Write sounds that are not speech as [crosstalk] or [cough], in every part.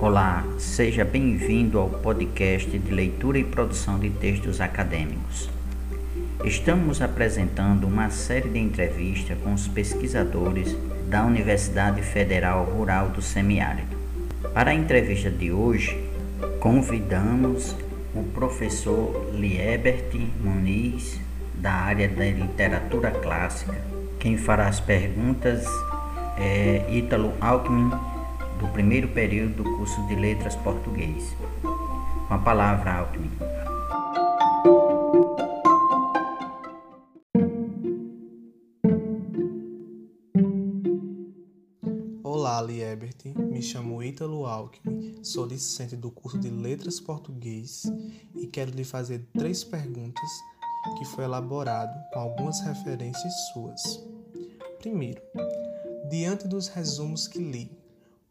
Olá, seja bem-vindo ao podcast de leitura e produção de textos acadêmicos. Estamos apresentando uma série de entrevistas com os pesquisadores da Universidade Federal Rural do Semiárido. Para a entrevista de hoje, convidamos o professor Liebert Muniz, da área da literatura clássica. Quem fará as perguntas é Ítalo Alckmin, do primeiro período do curso de Letras Português. Com a palavra, Alckmin. Olá, Liebert. Me chamo Ítalo Alckmin, sou discente do curso de Letras Português e quero lhe fazer três perguntas que foi elaborado com algumas referências suas. Primeiro, diante dos resumos que li,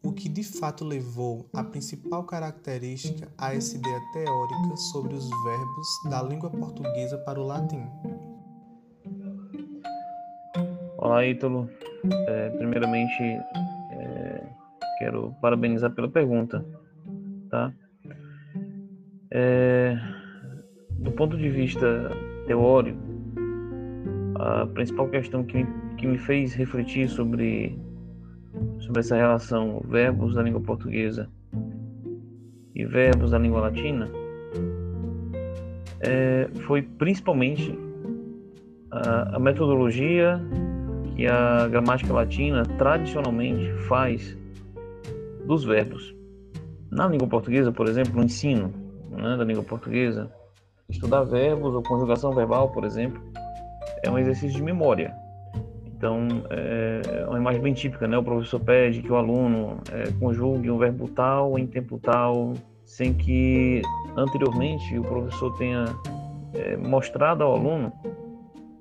o que de fato levou a principal característica a essa ideia teórica sobre os verbos da língua portuguesa para o latim? Olá, Ítalo. É, primeiramente, é, quero parabenizar pela pergunta, tá? É, do ponto de vista teórico, a principal questão que, que me fez refletir sobre, sobre essa relação verbos da língua portuguesa e verbos da língua latina é, foi principalmente a, a metodologia que a gramática latina tradicionalmente faz dos verbos. Na língua portuguesa, por exemplo, no ensino né, da língua portuguesa, Estudar verbos ou conjugação verbal, por exemplo, é um exercício de memória. Então, é uma imagem bem típica, né? O professor pede que o aluno é, conjugue um verbo tal em tempo tal, sem que anteriormente o professor tenha é, mostrado ao aluno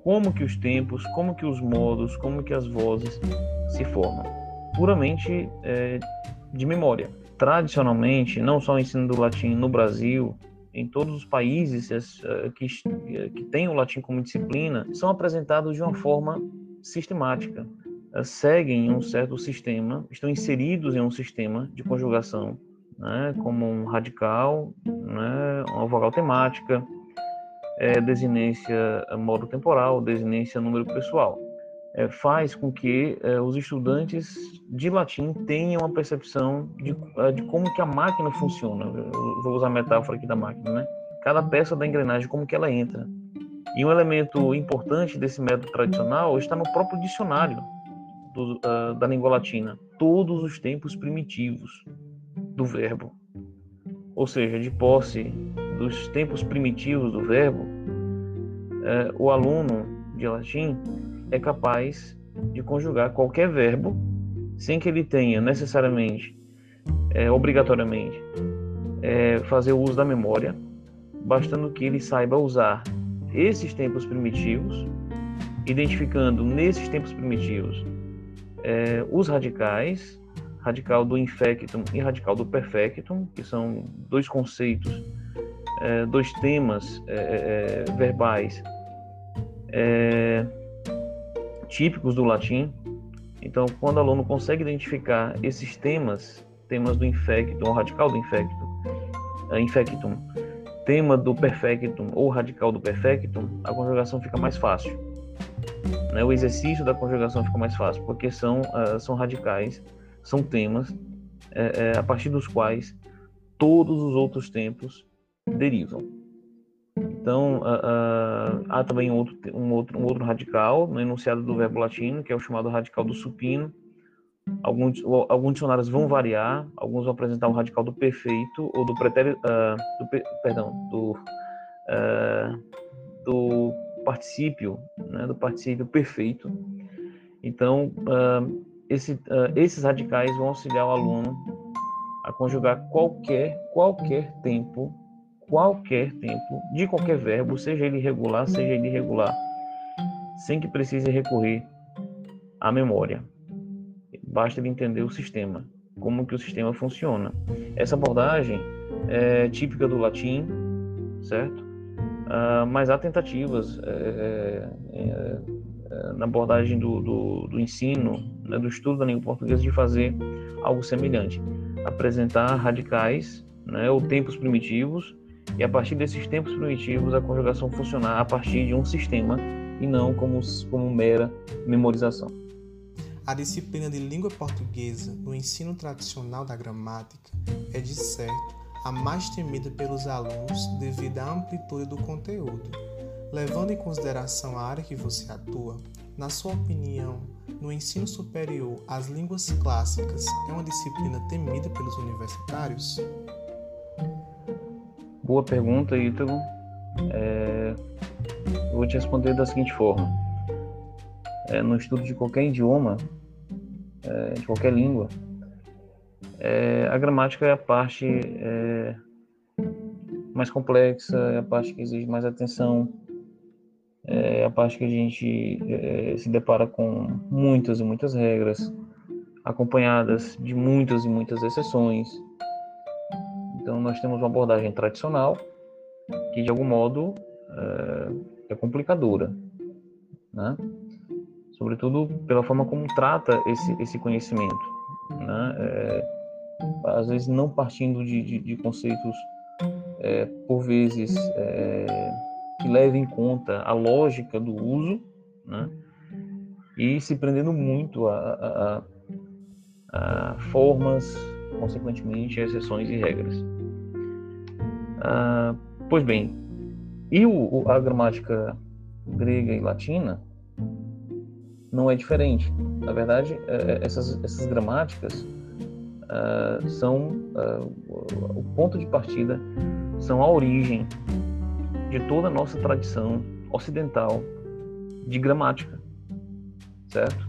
como que os tempos, como que os modos, como que as vozes se formam. Puramente é, de memória. Tradicionalmente, não só o ensino do latim no Brasil, em todos os países eh, que, eh, que têm o latim como disciplina, são apresentados de uma forma sistemática. Eh, seguem um certo sistema, estão inseridos em um sistema de conjugação, né, como um radical, né, uma vogal temática, é, desinência modo temporal, desinência número pessoal. É, faz com que é, os estudantes de latim tenham uma percepção de, de como que a máquina funciona. Eu vou usar a metáfora aqui da máquina, né? Cada peça da engrenagem, como que ela entra. E um elemento importante desse método tradicional está no próprio dicionário do, uh, da língua latina. Todos os tempos primitivos do verbo. Ou seja, de posse dos tempos primitivos do verbo, uh, o aluno de latim é capaz de conjugar qualquer verbo sem que ele tenha necessariamente, é, obrigatoriamente, é, fazer o uso da memória, bastando que ele saiba usar esses tempos primitivos, identificando nesses tempos primitivos é, os radicais, radical do infectum e radical do perfectum, que são dois conceitos, é, dois temas é, é, verbais típicos do latim. Então, quando o aluno consegue identificar esses temas, temas do infectum, ou radical do infectum, infectum, tema do perfectum ou radical do perfectum, a conjugação fica mais fácil. Né? O exercício da conjugação fica mais fácil, porque são, uh, são radicais, são temas é, é, a partir dos quais todos os outros tempos derivam. Então, uh, uh, há também um outro, um, outro, um outro radical no enunciado do verbo latino, que é o chamado radical do supino. Alguns, alguns dicionários vão variar, alguns vão apresentar o radical do perfeito ou do pretérito, uh, do, perdão, do, do particípio, né, do particípio perfeito. Então, esse, esses radicais vão auxiliar o aluno a conjugar qualquer, qualquer tempo qualquer tempo, de qualquer verbo, seja ele regular, seja ele irregular, sem que precise recorrer à memória. Basta ele entender o sistema, como que o sistema funciona. Essa abordagem é típica do latim, certo? Uh, mas há tentativas é, é, é, na abordagem do, do, do ensino, né, do estudo da língua portuguesa, de fazer algo semelhante. apresentar radicais, né, ou tempos primitivos, e a partir desses tempos primitivos a conjugação funcionar a partir de um sistema e não como, como mera memorização. A disciplina de língua portuguesa no ensino tradicional da gramática é, de certo, a mais temida pelos alunos devido à amplitude do conteúdo. Levando em consideração a área que você atua, na sua opinião, no ensino superior, as línguas clássicas é uma disciplina temida pelos universitários? Boa pergunta, Ítalo. É... Eu vou te responder da seguinte forma. É, no estudo de qualquer idioma, é, de qualquer língua, é, a gramática é a parte é, mais complexa, é a parte que exige mais atenção, é a parte que a gente se depara com muitas e muitas regras, acompanhadas de muitas e muitas exceções. Então, nós temos uma abordagem tradicional que, de algum modo, é, é complicadora, né? Sobretudo pela forma como trata esse, esse conhecimento. Né? É, às vezes, não partindo de, de, de conceitos, é, por vezes, é, que leve em conta a lógica do uso, né? e se prendendo muito a, a, a formas, consequentemente, exceções e regras. Ah, pois bem, e o, a gramática grega e latina não é diferente. Na verdade, é, essas, essas gramáticas uh, são uh, o ponto de partida, são a origem de toda a nossa tradição ocidental de gramática, certo?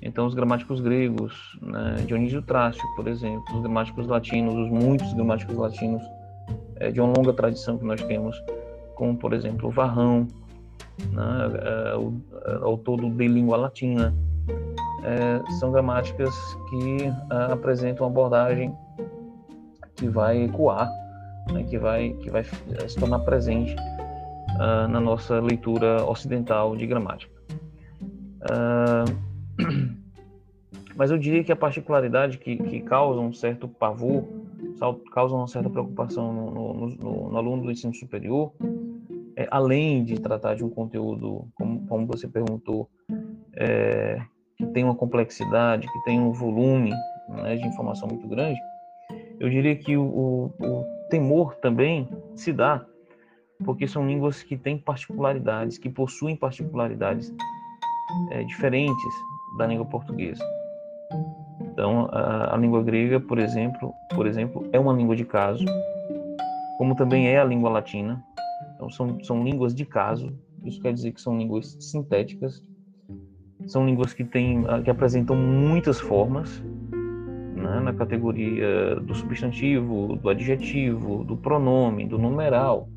Então, os gramáticos gregos, né, Dionísio Trácio, por exemplo, os gramáticos latinos, os muitos gramáticos latinos é, de uma longa tradição que nós temos, como, por exemplo, o Varrão, né, é, é, autor do De Língua Latina, é, são gramáticas que é, apresentam uma abordagem que vai ecoar né, que vai que vai se tornar presente uh, na nossa leitura ocidental de gramática. Uh, [clears throat] mas eu diria que a particularidade que, que causa um certo pavor, causa uma certa preocupação no, no, no, no aluno do ensino superior, é, além de tratar de um conteúdo, como, como você perguntou, é, que tem uma complexidade, que tem um volume né, de informação muito grande, eu diria que o, o, o temor também se dá porque são línguas que têm particularidades, que possuem particularidades é, diferentes da língua portuguesa. Então, a, a, língua grega, por exemplo, por exemplo, é uma língua de caso, como também é a língua latina. Então, são, são línguas de caso. Isso quer dizer que são línguas sintéticas. São línguas que têm, que apresentam muitas formas, né, na categoria do substantivo, do adjetivo, do pronome, do numeral,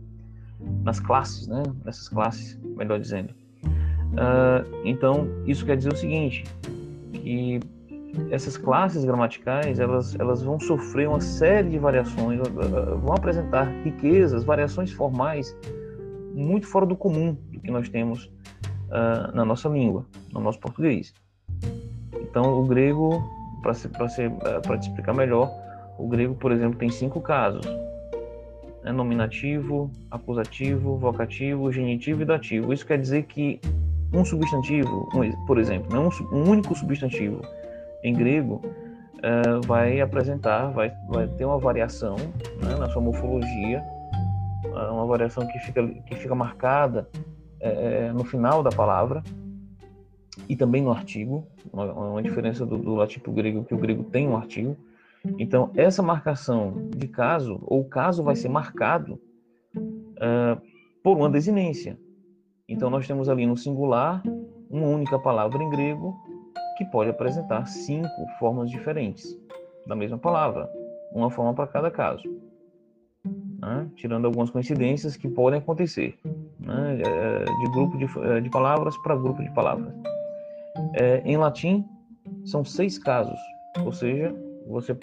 nas classes, né, nessas classes, melhor dizendo. Uh, então, isso quer dizer o seguinte, que essas classes gramaticais elas, elas vão sofrer uma série de variações, vão apresentar riquezas, variações formais muito fora do comum do que nós temos uh, na nossa língua, no nosso português. Então, o grego para eh, te explicar melhor, o grego, por exemplo, tem cinco casos: né? nominativo, acusativo, vocativo, genitivo e dativo. Isso quer dizer que um substantivo, um, por exemplo, né? um, um, único substantivo em grego uh, vai apresentar, vai, vai ter uma variação né? na sua morfologia, uh, uma variação que fica, que fica marcada uh, no final da palavra e também no artigo, uma, uma diferença do, do latim para o grego, que o grego tem um artigo. Então, essa marcação de caso, ou caso vai ser marcado uh, por uma desinência. Então, nós temos ali no singular uma única palavra em grego que pode apresentar cinco formas diferentes da mesma palavra, uma forma para cada caso. Né? Tirando algumas coincidências que podem acontecer, né? Eh, de grupo de, eh, de palavras para grupo de palavras. É, em latim, são seis casos, ou seja, você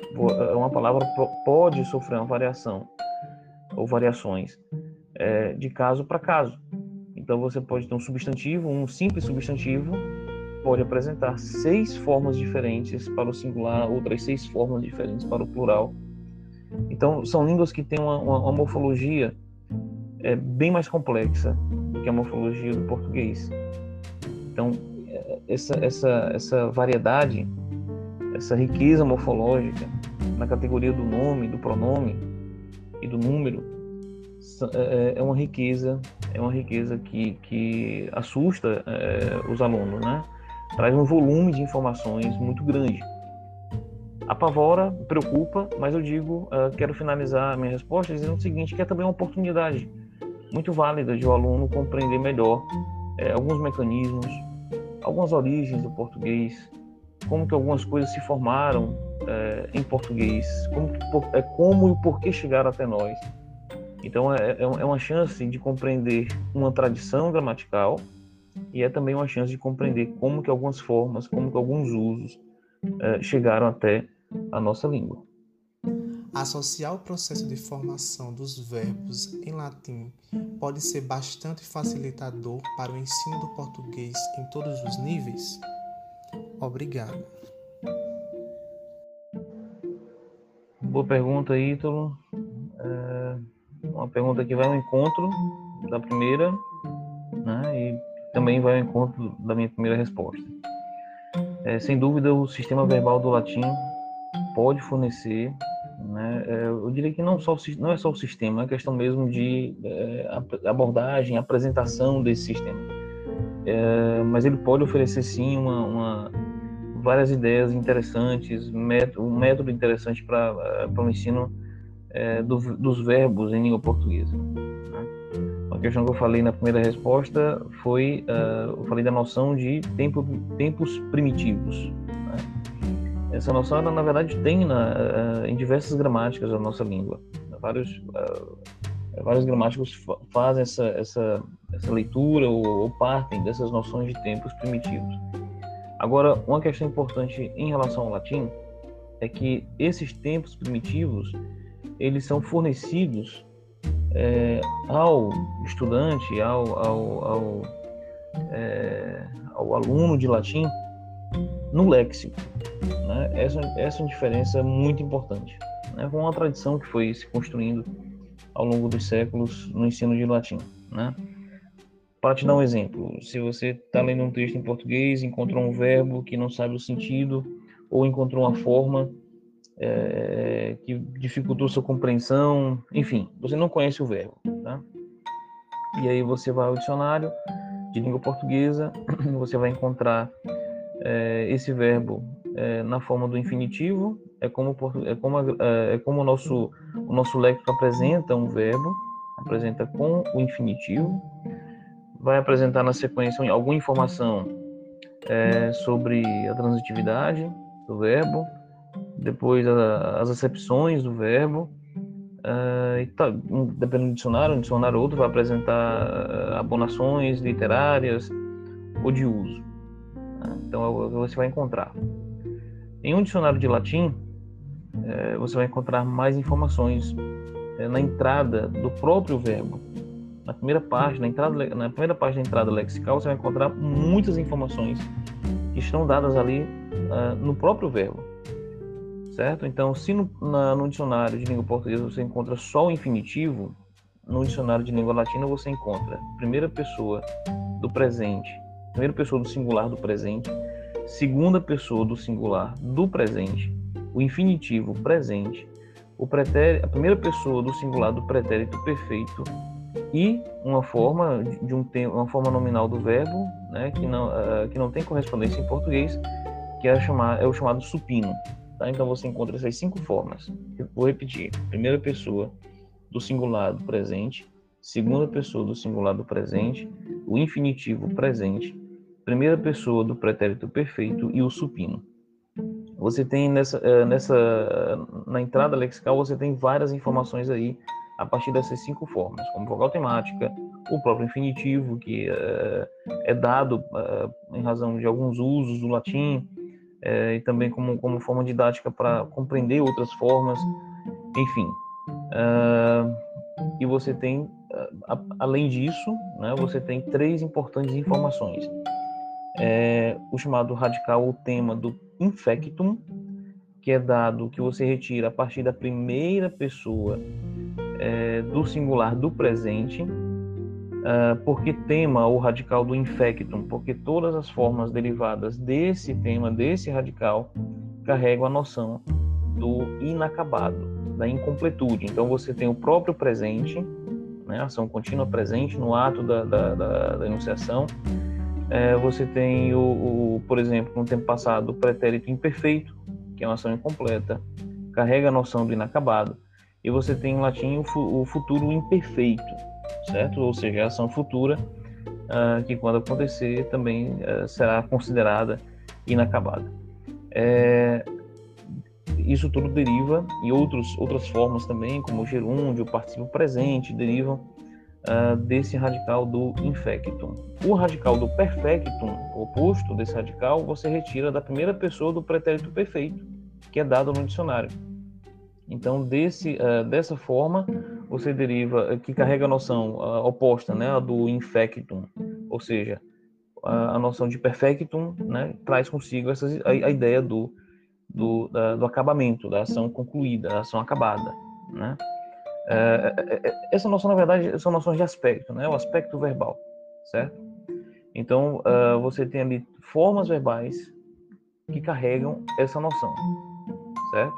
uma palavra pode sofrer uma variação ou variações é, de caso para caso. Então você pode ter um substantivo, um simples substantivo, pode apresentar seis formas diferentes para o singular, outras seis formas diferentes para o plural. Então, são línguas que têm uma, uma, uma morfologia é, bem mais complexa do que a morfologia do português. Então, essa, essa, essa variedade, essa riqueza morfológica na categoria do nome, do pronome e do número é, é uma riqueza, é uma riqueza que, que assusta é, os alunos, né? Traz um volume de informações muito grande. Apavora, preocupa, mas eu digo, uh, quero finalizar a minha resposta dizendo o seguinte, que é também uma oportunidade muito válida de o aluno compreender melhor é, alguns mecanismos, algumas origens do português, como que algumas coisas se formaram é, em português, como, é, como e o porquê chegaram até nós. Então é, é, é uma chance de compreender uma tradição gramatical e é também uma chance de compreender como que algumas formas, como que alguns usos é, chegaram até a nossa língua. Associar o processo de formação dos verbos em latim pode ser bastante facilitador para o ensino do português em todos os níveis? Obrigado. Boa pergunta, Ítalo. É uma pergunta que vai ao encontro da primeira né, e também vai ao encontro da minha primeira resposta. É, sem dúvida, o sistema verbal do latim pode fornecer né? É, eu diria que não, só, não é só o sistema, é questão mesmo de é, abordagem, apresentação desse sistema. É, mas ele pode oferecer sim uma, uma várias ideias interessantes, método, um método interessante para o ensino é, do, dos verbos em língua portuguesa. Né? Uma questão que eu falei na primeira resposta foi, uh, eu falei da noção de tempo, tempos primitivos. Essa noção, ela, na verdade, tem na, uh, em diversas gramáticas da nossa língua. Vários, uh, vários gramáticos fazem essa, essa, essa leitura ou, ou, partem dessas noções de tempos primitivos. Agora, uma questão importante em relação ao latim é que esses tempos primitivos eles são fornecidos é, ao estudante, ao, ao, ao, é, ao aluno de latim no léxico. Né? Essa, essa é uma diferença muito importante. Né? Foi uma tradição que foi se construindo ao longo dos séculos no ensino de latim. Né? Para te dar um exemplo, se você está lendo um texto em português, encontrou um verbo que não sabe o sentido, ou encontrou uma forma é, que dificultou sua compreensão, enfim, você não conhece o verbo. Tá? E aí você vai ao dicionário de língua portuguesa, [clears throat] você vai encontrar é, esse verbo é, na forma do infinitivo, é como, é como, é, é como o, nosso, o nosso léxico apresenta um verbo, apresenta com o infinitivo, vai apresentar na sequência alguma informação é, sobre a transitividade do verbo, depois a, as acepções do verbo, uh, e tá, dependendo do dicionário, um dicionário ou outro vai apresentar uh, abonações literárias ou de uso. Então é o que você vai encontrar. Em um dicionário de latim, é, você vai encontrar mais informações na entrada do próprio verbo. Na primeira parte, na, entrada, na primeira parte da entrada lexical, você vai encontrar muitas informações que estão dadas ali no próprio verbo. Certo? Então, se no, na, no dicionário de língua portuguesa você encontra só o infinitivo, no dicionário de língua latina você encontra primeira pessoa do presente, primeira pessoa do singular do presente, segunda pessoa do singular do presente, o infinitivo presente, o pretérito, a primeira pessoa do singular do pretérito perfeito e uma forma de um uma forma nominal do verbo, né, que não uh, que não tem correspondência em português, que é, chamar, é o chamado supino. Tá? Então você encontra essas cinco formas. Eu vou repetir: primeira pessoa do singular do presente, segunda pessoa do singular do presente, o infinitivo presente, primeira pessoa do pretérito perfeito e o supino. Você tem nessa, eh, nessa na entrada lexical você tem várias informações aí a partir dessas cinco formas, como vogal temática, o próprio infinitivo que é, é dado é, em razão de alguns usos do latim é, e também como como forma didática para compreender outras formas, enfim. e você tem além disso, né, você tem três importantes informações é o chamado radical ou tema do infectum, que é dado que você retira a partir da primeira pessoa é, do singular do presente, uh, porque tema ou radical do infectum, porque todas as formas derivadas desse tema, desse radical, carregam a noção do inacabado, da incompletude. Então você tem o próprio presente, né, ação contínua presente no ato da, da, da, da enunciação. É, você tem, o, o, por exemplo, no tempo passado, o pretérito imperfeito, que é uma ação incompleta, carrega a noção do inacabado. E você tem em latim o, o futuro imperfeito, certo? Ou seja, a ação futura uh, que, quando acontecer, também uh, será considerada inacabada. É, isso tudo deriva e outros, outras formas também, como o gerúndio, o participio presente, derivam uh, desse radical do infectum. O radical do perfectum, oposto desse radical, você retira da primeira pessoa do pretérito perfeito, que é dado no dicionário. Então, desse, uh, dessa forma, você deriva, que carrega a noção oposta, né, a do infectum, ou seja, a, a noção de perfectum, né, traz consigo essa, a, a ideia do do, da, do acabamento, da ação concluída, da ação acabada, né? É, é, é, essa noção, na verdade, são noções de aspecto, né? O aspecto verbal, certo? Então, uh, você tem ali formas verbais que carregam essa noção, certo?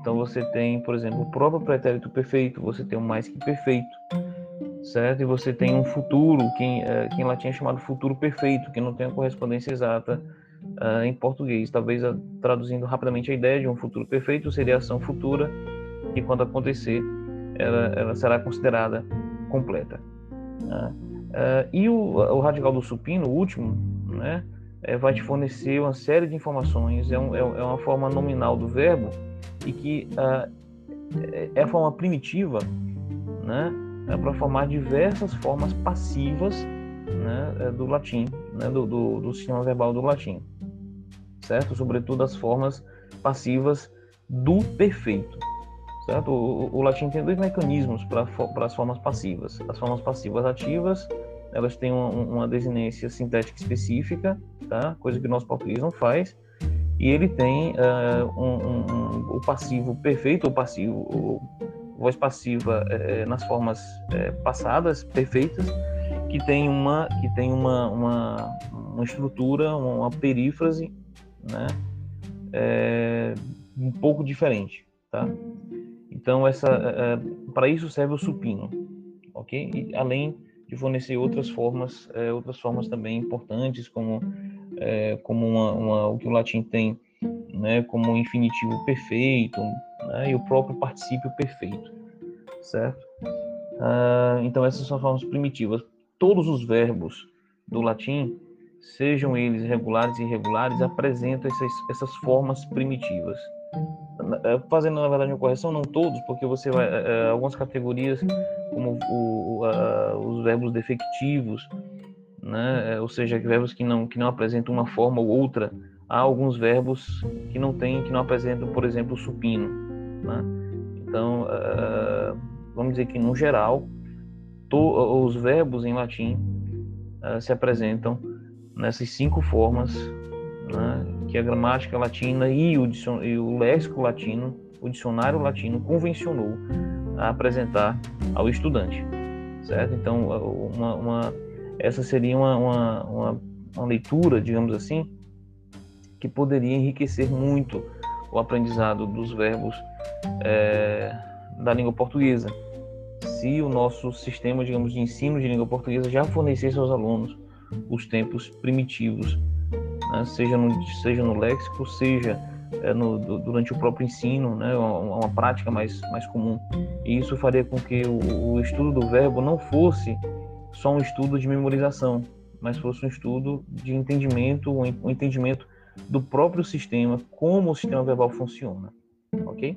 Então, você tem, por exemplo, o próprio pretérito perfeito, você tem o mais que perfeito, certo? E você tem um futuro, que, uh, que em latim é chamado futuro perfeito, que não tem a correspondência exata uh, em português. Talvez uh, traduzindo rapidamente a ideia de um futuro perfeito seria a ação futura que quando acontecer ela, ela será considerada completa. Uh, e o, o, radical do supino, o último, né, é, vai te fornecer uma série de informações. É, um, é, é uma forma nominal do verbo e que é, é a forma primitiva, né, é para formar diversas formas passivas né, é, do latim, né, do, do, do, sistema verbal do latim, certo? Sobretudo as formas passivas do perfeito, certo? O, o latim tem dois mecanismos para as formas passivas. As formas passivas ativas, elas têm uma, uma desinência sintética específica, tá? Coisa que o nosso português não faz. E ele tem uh, um, um, um, o passivo perfeito, o passivo, o, voz passiva uh, nas formas uh, passadas perfeitas que tem uma que tem uma, uma, uma estrutura, uma perífrase, né, é, um pouco diferente, tá? Então essa é, é para isso serve o supino, ok? E, além de fornecer outras formas, é, outras formas também importantes como é, como uma, uma, o que o latim tem, né, como infinitivo perfeito, né, e o próprio particípio perfeito, certo? Ah, então essas são formas primitivas todos os verbos do latim, sejam eles regulares e irregulares, apresentam essas, essas formas primitivas. É, fazendo, na verdade, uma correção, não todos, porque você vai. É, algumas categorias, como o, os verbos defectivos, né? ou seja, verbos que não, que não apresentam uma forma ou outra, há alguns verbos que não têm, que não apresentam, por exemplo, o supino. Né? Então, uh, vamos dizer que, no geral, to, os verbos em latim se apresentam nessas cinco formas né, que a gramática latina e o, e o léxico latino, o dicionário latino convencionou a apresentar ao estudante, certo? Então, uma, uma essa seria uma, uma, leitura, digamos assim, que poderia enriquecer muito o aprendizado dos verbos é, da língua portuguesa se o nosso sistema, digamos, de ensino de língua portuguesa já fornecesse aos alunos os tempos primitivos, né? seja, no, seja no léxico, seja é, no, durante o próprio ensino, né? uma, uma, prática mais, mais comum. E isso faria com que o, o estudo do verbo não fosse só um estudo de memorização, mas fosse um estudo de entendimento, um entendimento do próprio sistema, como o sistema verbal funciona, ok?